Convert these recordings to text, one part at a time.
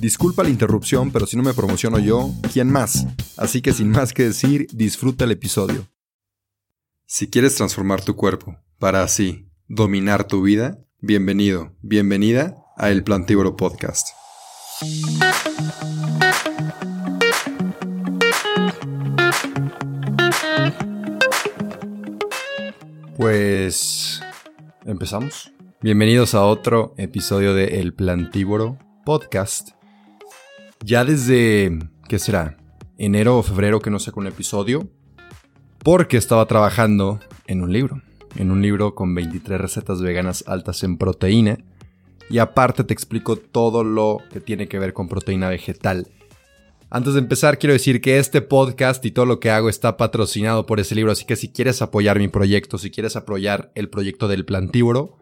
Disculpa la interrupción, pero si no me promociono yo, ¿quién más? Así que sin más que decir, disfruta el episodio. Si quieres transformar tu cuerpo para así dominar tu vida, bienvenido, bienvenida a El Plantívoro Podcast. Pues empezamos. Bienvenidos a otro episodio de El Plantívoro Podcast. Ya desde, ¿qué será? Enero o febrero que no saco un episodio. Porque estaba trabajando en un libro. En un libro con 23 recetas veganas altas en proteína. Y aparte te explico todo lo que tiene que ver con proteína vegetal. Antes de empezar, quiero decir que este podcast y todo lo que hago está patrocinado por ese libro, así que si quieres apoyar mi proyecto, si quieres apoyar el proyecto del plantívoro,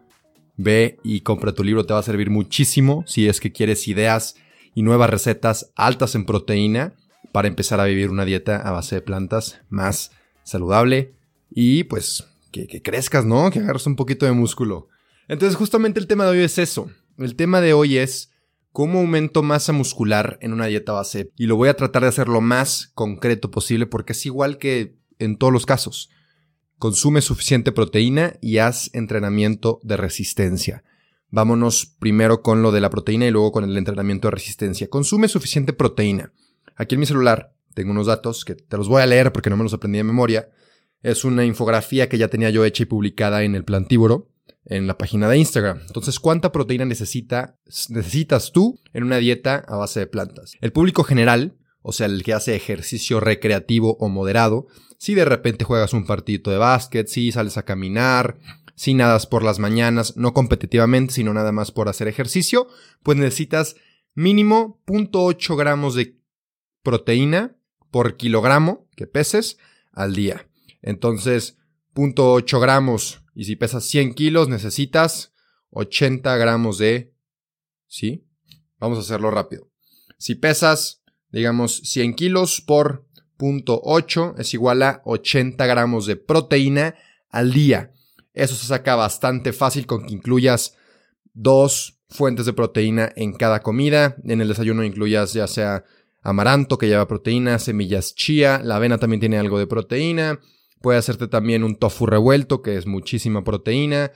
ve y compra tu libro, te va a servir muchísimo si es que quieres ideas y nuevas recetas altas en proteína para empezar a vivir una dieta a base de plantas más saludable y pues que, crezcas, ¿no? Que agarres un poquito de músculo. Entonces justamente el tema de hoy es eso. El tema de hoy es cómo aumento masa muscular en una dieta base y lo voy a tratar de hacer lo más concreto posible porque es igual que en todos los casos. Consume suficiente proteína y haz entrenamiento de resistencia. Vámonos primero con lo de la proteína y luego con el entrenamiento de resistencia. Consume suficiente proteína. Aquí en mi celular tengo unos datos que te los voy a leer porque no me los aprendí de memoria. Es una infografía que ya tenía yo hecha y publicada en el plantívoro en la página de Instagram. Entonces, ¿cuánta proteína necesita, necesitas tú en una dieta a base de plantas? El público general, o sea, el que hace ejercicio recreativo o moderado, si de repente juegas un partidito de básquet, si sales a caminar, si nadas por las mañanas, no competitivamente, sino nada más por hacer ejercicio, pues necesitas mínimo 0.8 gramos de proteína por kilogramo que peses al día. Entonces, 0.8 gramos y si pesas 100 kilos necesitas 80 gramos de... ¿Sí? Vamos a hacerlo rápido. Si pesas, digamos, 100 kilos por 0.8 es igual a 80 gramos de proteína al día. Eso se saca bastante fácil con que incluyas dos fuentes de proteína en cada comida. En el desayuno incluyas ya sea amaranto que lleva proteína, semillas chía, la avena también tiene algo de proteína. Puede hacerte también un tofu revuelto que es muchísima proteína.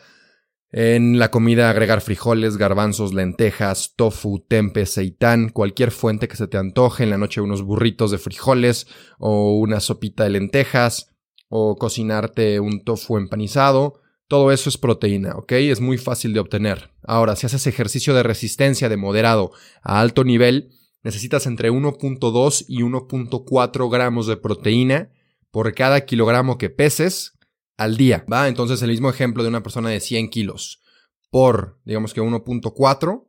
En la comida agregar frijoles, garbanzos, lentejas, tofu, tempe, seitán, cualquier fuente que se te antoje. En la noche unos burritos de frijoles o una sopita de lentejas o cocinarte un tofu empanizado. Todo eso es proteína, ¿ok? Es muy fácil de obtener. Ahora, si haces ejercicio de resistencia de moderado a alto nivel, necesitas entre 1.2 y 1.4 gramos de proteína por cada kilogramo que peses al día, ¿va? Entonces el mismo ejemplo de una persona de 100 kilos por, digamos que 1.4,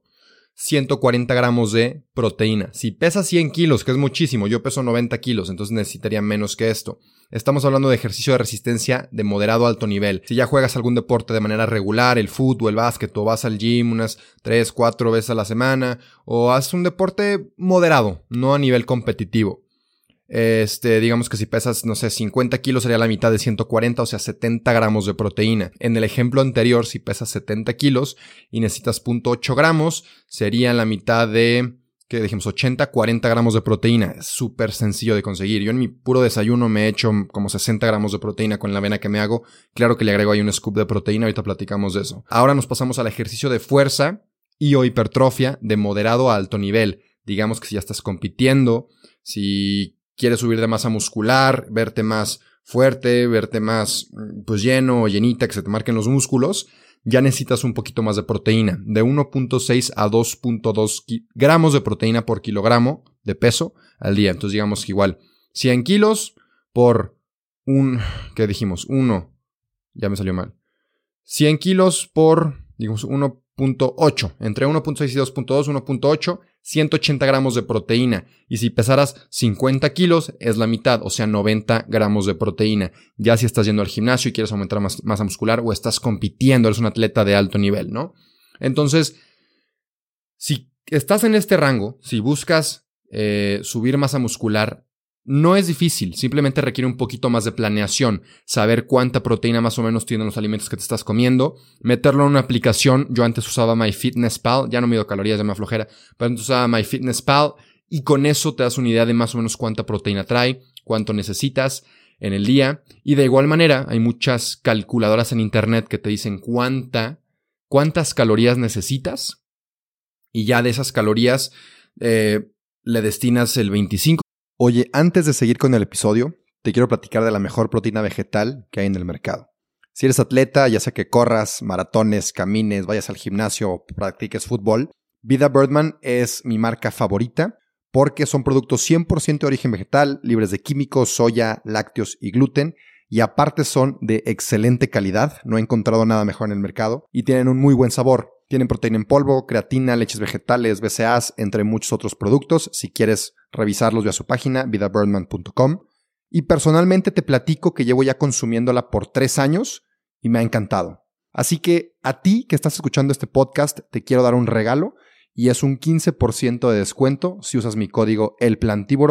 140 gramos de proteína. Si pesas 100 kilos, que es muchísimo, yo peso 90 kilos, entonces necesitaría menos que esto. Estamos hablando de ejercicio de resistencia de moderado a alto nivel. Si ya juegas algún deporte de manera regular, el fútbol, el básquet, o vas al gym unas 3, 4 veces a la semana, o haces un deporte moderado, no a nivel competitivo. Este, digamos que si pesas, no sé, 50 kilos sería la mitad de 140, o sea, 70 gramos de proteína. En el ejemplo anterior, si pesas 70 kilos y necesitas 0.8 gramos, sería la mitad de, que dijimos, 80, 40 gramos de proteína. Es súper sencillo de conseguir. Yo en mi puro desayuno me he hecho como 60 gramos de proteína con la avena que me hago. Claro que le agrego ahí un scoop de proteína, ahorita platicamos de eso. Ahora nos pasamos al ejercicio de fuerza y o hipertrofia de moderado a alto nivel. Digamos que si ya estás compitiendo, si quieres subir de masa muscular, verte más fuerte, verte más pues lleno o llenita, que se te marquen los músculos, ya necesitas un poquito más de proteína, de 1.6 a 2.2 gramos de proteína por kilogramo de peso al día. Entonces digamos que igual 100 kilos por un, ¿qué dijimos? 1, ya me salió mal. 100 kilos por, digamos, 1.8, entre 1.6 y 2.2, 1.8, 180 gramos de proteína. Y si pesaras 50 kilos, es la mitad, o sea, 90 gramos de proteína. Ya si estás yendo al gimnasio y quieres aumentar masa muscular o estás compitiendo, eres un atleta de alto nivel, ¿no? Entonces, si estás en este rango, si buscas eh, subir masa muscular, no es difícil, simplemente requiere un poquito más de planeación, saber cuánta proteína más o menos tienen los alimentos que te estás comiendo, meterlo en una aplicación. Yo antes usaba MyFitnessPal, ya no mido calorías, ya me aflojera, pero antes usaba MyFitnessPal y con eso te das una idea de más o menos cuánta proteína trae, cuánto necesitas en el día. Y de igual manera, hay muchas calculadoras en internet que te dicen cuánta, cuántas calorías necesitas y ya de esas calorías eh, le destinas el 25 Oye, antes de seguir con el episodio, te quiero platicar de la mejor proteína vegetal que hay en el mercado. Si eres atleta, ya sea que corras, maratones, camines, vayas al gimnasio o practiques fútbol, Vida Birdman es mi marca favorita porque son productos 100% de origen vegetal, libres de químicos, soya, lácteos y gluten, y aparte son de excelente calidad, no he encontrado nada mejor en el mercado, y tienen un muy buen sabor. Tienen proteína en polvo, creatina, leches vegetales, BCAAs, entre muchos otros productos. Si quieres revisarlos, ve a su página, vidabirdman.com. Y personalmente te platico que llevo ya consumiéndola por tres años y me ha encantado. Así que a ti que estás escuchando este podcast, te quiero dar un regalo y es un 15% de descuento si usas mi código El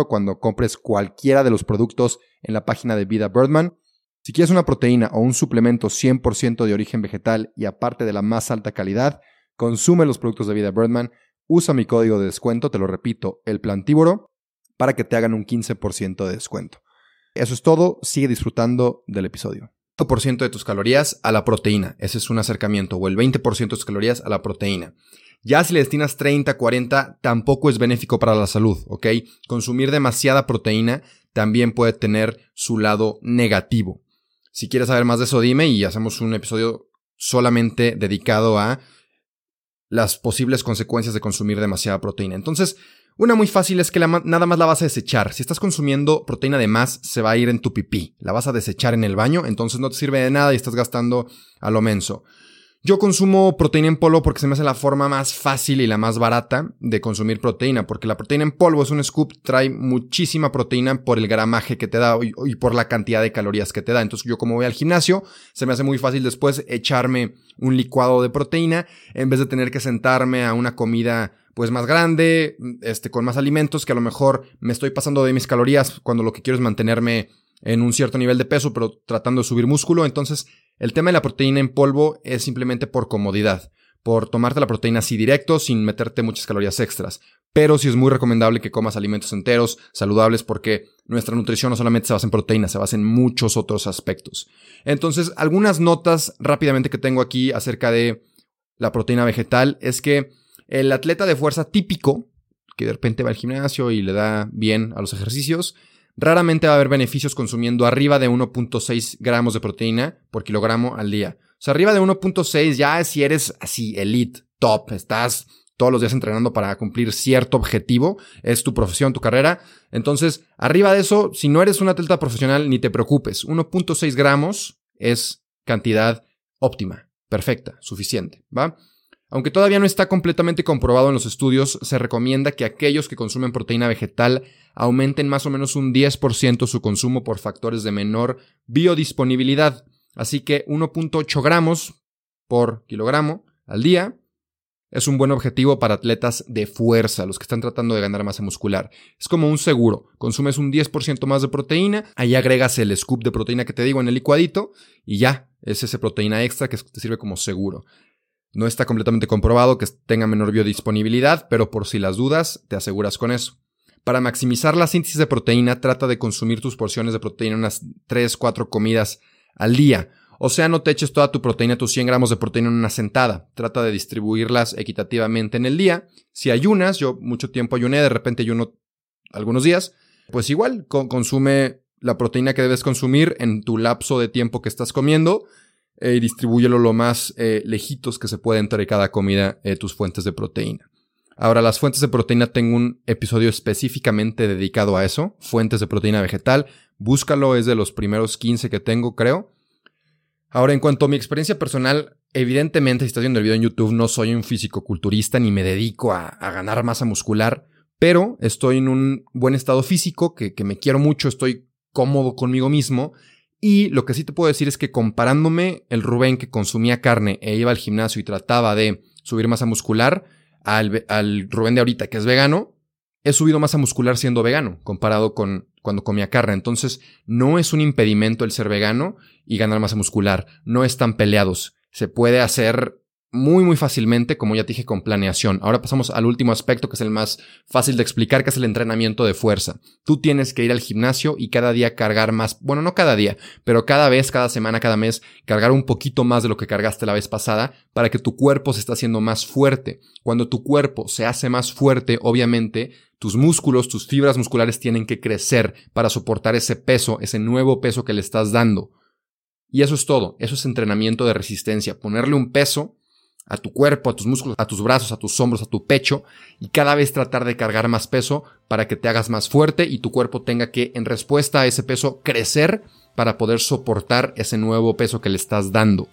cuando compres cualquiera de los productos en la página de Vida Birdman. Si quieres una proteína o un suplemento 100% de origen vegetal y aparte de la más alta calidad, consume los productos de vida Birdman, usa mi código de descuento, te lo repito, el plantívoro, para que te hagan un 15% de descuento. Eso es todo, sigue disfrutando del episodio. 20% de tus calorías a la proteína, ese es un acercamiento, o el 20% de tus calorías a la proteína. Ya si le destinas 30, 40, tampoco es benéfico para la salud, ¿ok? Consumir demasiada proteína también puede tener su lado negativo. Si quieres saber más de eso, dime y hacemos un episodio solamente dedicado a las posibles consecuencias de consumir demasiada proteína. Entonces, una muy fácil es que nada más la vas a desechar. Si estás consumiendo proteína de más, se va a ir en tu pipí. La vas a desechar en el baño, entonces no te sirve de nada y estás gastando a lo menso. Yo consumo proteína en polvo porque se me hace la forma más fácil y la más barata de consumir proteína, porque la proteína en polvo es un scoop, trae muchísima proteína por el gramaje que te da y, por la cantidad de calorías que te da. Entonces yo como voy al gimnasio, se me hace muy fácil después echarme un licuado de proteína en vez de tener que sentarme a una comida pues más grande, este, con más alimentos que a lo mejor me estoy pasando de mis calorías cuando lo que quiero es mantenerme en un cierto nivel de peso, pero tratando de subir músculo. Entonces, el tema de la proteína en polvo es simplemente por comodidad, por tomarte la proteína así directo sin meterte muchas calorías extras. Pero sí es muy recomendable que comas alimentos enteros, saludables, porque nuestra nutrición no solamente se basa en proteína, se basa en muchos otros aspectos. Entonces, algunas notas rápidamente que tengo aquí acerca de la proteína vegetal es que el atleta de fuerza típico, que de repente va al gimnasio y le da bien a los ejercicios, Raramente va a haber beneficios consumiendo arriba de 1.6 gramos de proteína por kilogramo al día. O sea, arriba de 1.6 ya si eres así, elite, top, estás todos los días entrenando para cumplir cierto objetivo, es tu profesión, tu carrera. Entonces, arriba de eso, si no eres un atleta profesional, ni te preocupes. 1.6 gramos es cantidad óptima, perfecta, suficiente, ¿va? Aunque todavía no está completamente comprobado en los estudios, se recomienda que aquellos que consumen proteína vegetal aumenten más o menos un 10% su consumo por factores de menor biodisponibilidad. Así que 1.8 gramos por kilogramo al día es un buen objetivo para atletas de fuerza, los que están tratando de ganar masa muscular. Es como un seguro. Consumes un 10% más de proteína, ahí agregas el scoop de proteína que te digo en el licuadito y ya, es esa proteína extra que te sirve como seguro. No está completamente comprobado que tenga menor biodisponibilidad, pero por si las dudas, te aseguras con eso. Para maximizar la síntesis de proteína, trata de consumir tus porciones de proteína unas 3-4 comidas al día. O sea, no te eches toda tu proteína, tus 100 gramos de proteína en una sentada. Trata de distribuirlas equitativamente en el día. Si ayunas, yo mucho tiempo ayuné, de repente ayuno algunos días, pues igual consume la proteína que debes consumir en tu lapso de tiempo que estás comiendo eh, y distribúyelo lo más eh, lejitos que se puede entre cada comida eh, tus fuentes de proteína. Ahora, las fuentes de proteína tengo un episodio específicamente dedicado a eso, fuentes de proteína vegetal. Búscalo, es de los primeros 15 que tengo, creo. Ahora, en cuanto a mi experiencia personal, evidentemente, si estás viendo el video en YouTube, no soy un físico-culturista ni me dedico a, ganar masa muscular, pero estoy en un buen estado físico, que, que me quiero mucho, estoy cómodo conmigo mismo. Y lo que sí te puedo decir es que comparándome el Rubén que consumía carne e iba al gimnasio y trataba de subir masa muscular, al, al Rubén de ahorita que es vegano, he subido masa muscular siendo vegano comparado con cuando comía carne. Entonces, no es un impedimento el ser vegano y ganar masa muscular. No están peleados. Se puede hacer muy muy fácilmente, como ya te dije, con planeación. Ahora pasamos al último aspecto que es el más fácil de explicar, que es el entrenamiento de fuerza. Tú tienes que ir al gimnasio y cada día cargar más, bueno, no cada día, pero cada vez, cada semana, cada mes, cargar un poquito más de lo que cargaste la vez pasada para que tu cuerpo se esté haciendo más fuerte. Cuando tu cuerpo se hace más fuerte, obviamente, tus músculos, tus fibras musculares tienen que crecer para soportar ese peso, ese nuevo peso que le estás dando. Y eso es todo, eso es entrenamiento de resistencia, ponerle un peso a tu cuerpo, a tus músculos, a tus brazos, a tus hombros, a tu pecho y cada vez tratar de cargar más peso para que te hagas más fuerte y tu cuerpo tenga que en respuesta a ese peso crecer para poder soportar ese nuevo peso que le estás dando.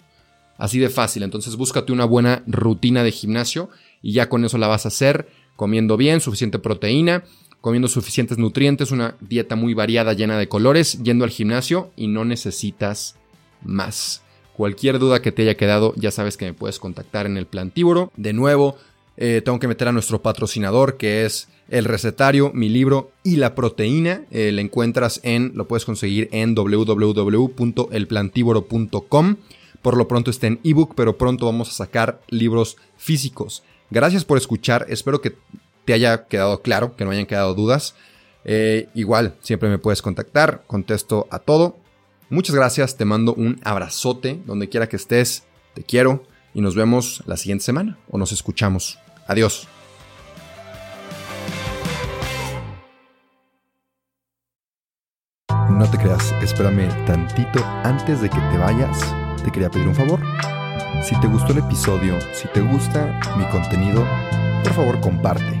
Así de fácil, entonces búscate una buena rutina de gimnasio y ya con eso la vas a hacer comiendo bien, suficiente proteína, comiendo suficientes nutrientes, una dieta muy variada llena de colores, yendo al gimnasio y no necesitas más. Cualquier duda que te haya quedado, ya sabes que me puedes contactar en el Plantívoro. De nuevo, eh, tengo que meter a nuestro patrocinador que es el recetario, mi libro y la proteína. Eh, lo encuentras en, lo puedes conseguir en www.elplantívoro.com. Por lo pronto está en ebook, pero pronto vamos a sacar libros físicos. Gracias por escuchar, espero que te haya quedado claro, que no hayan quedado dudas. Eh, igual, siempre me puedes contactar, contesto a todo. Muchas gracias, te mando un abrazote donde quiera que estés, te quiero y nos vemos la siguiente semana o nos escuchamos. Adiós. No te creas, espérame tantito antes de que te vayas. Te quería pedir un favor. Si te gustó el episodio, si te gusta mi contenido, por favor comparte